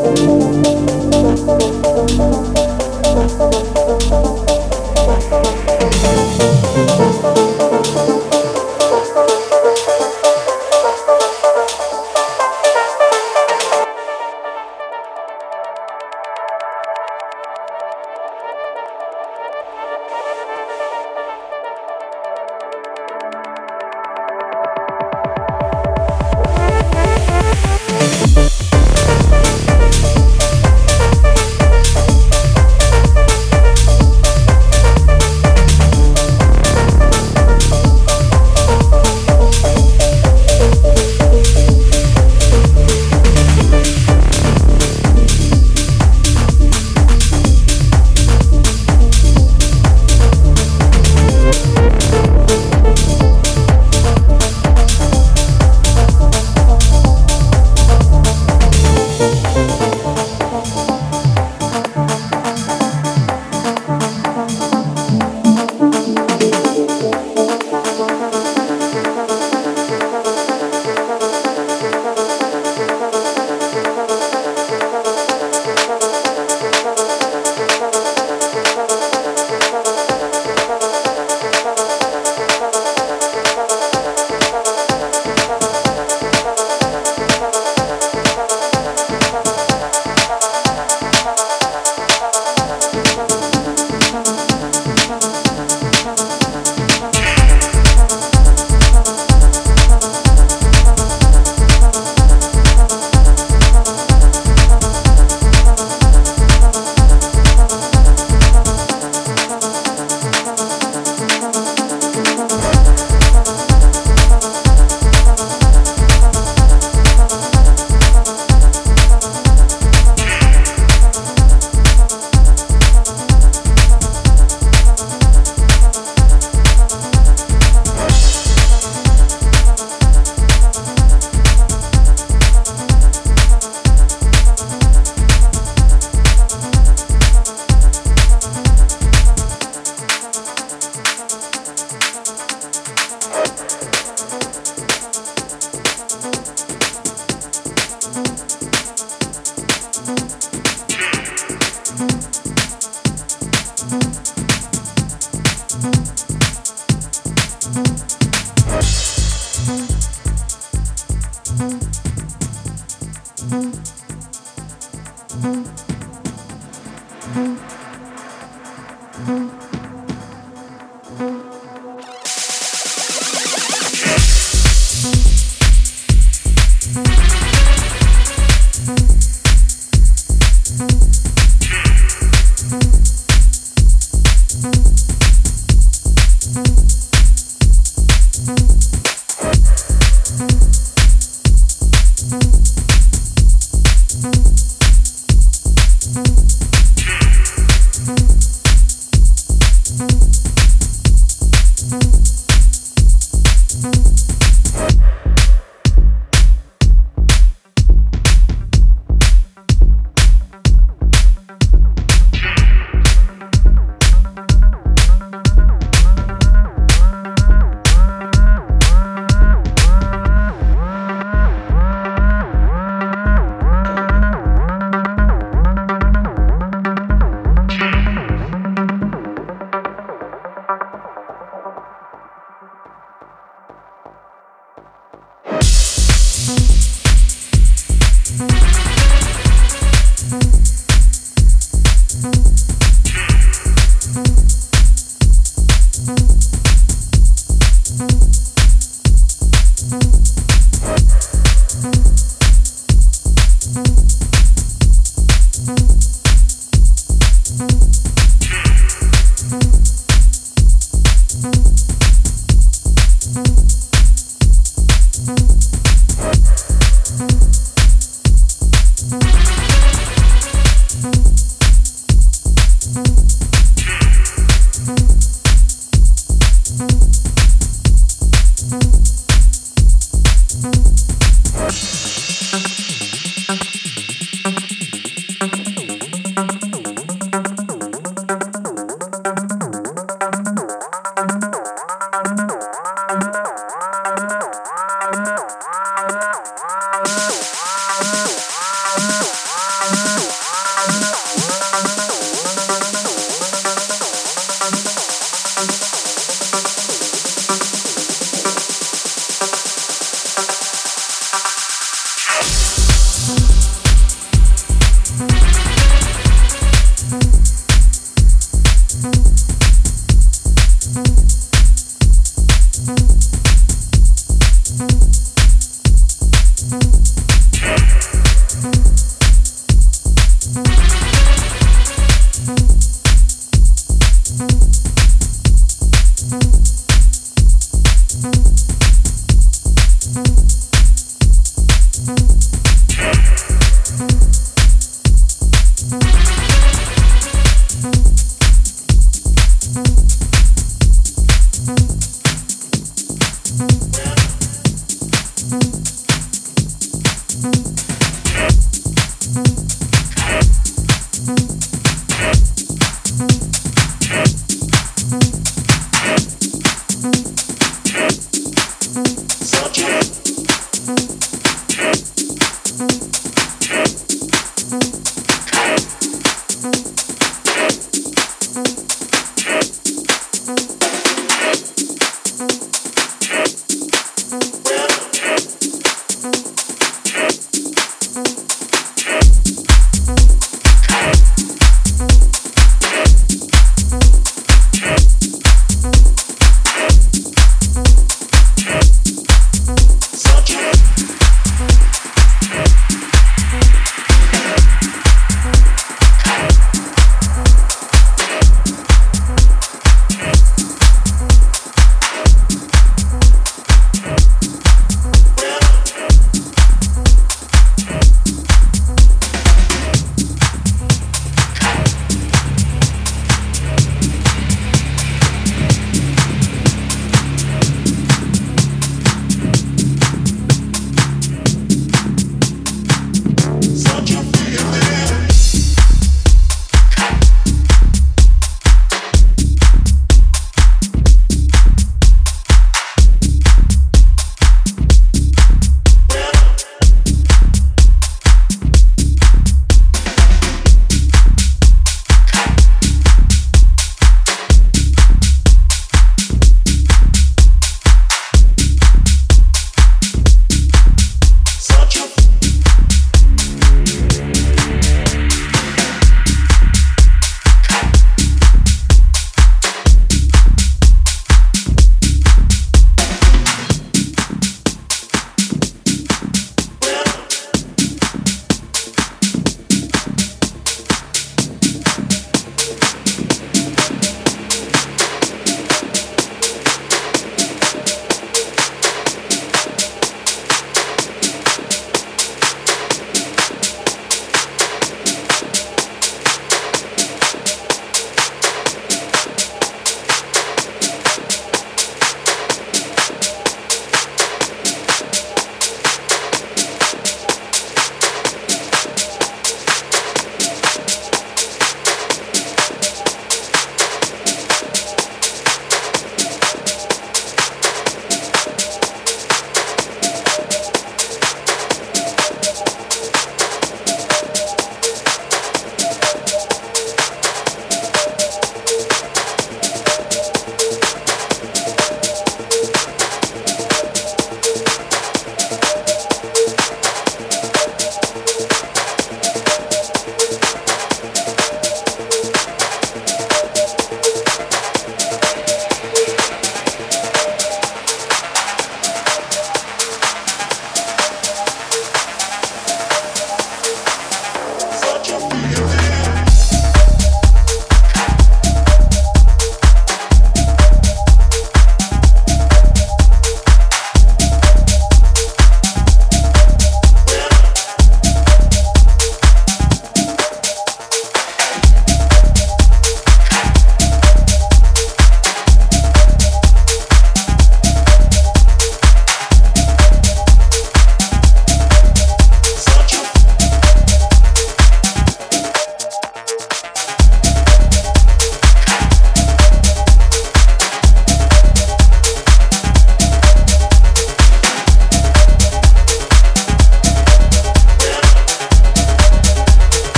Música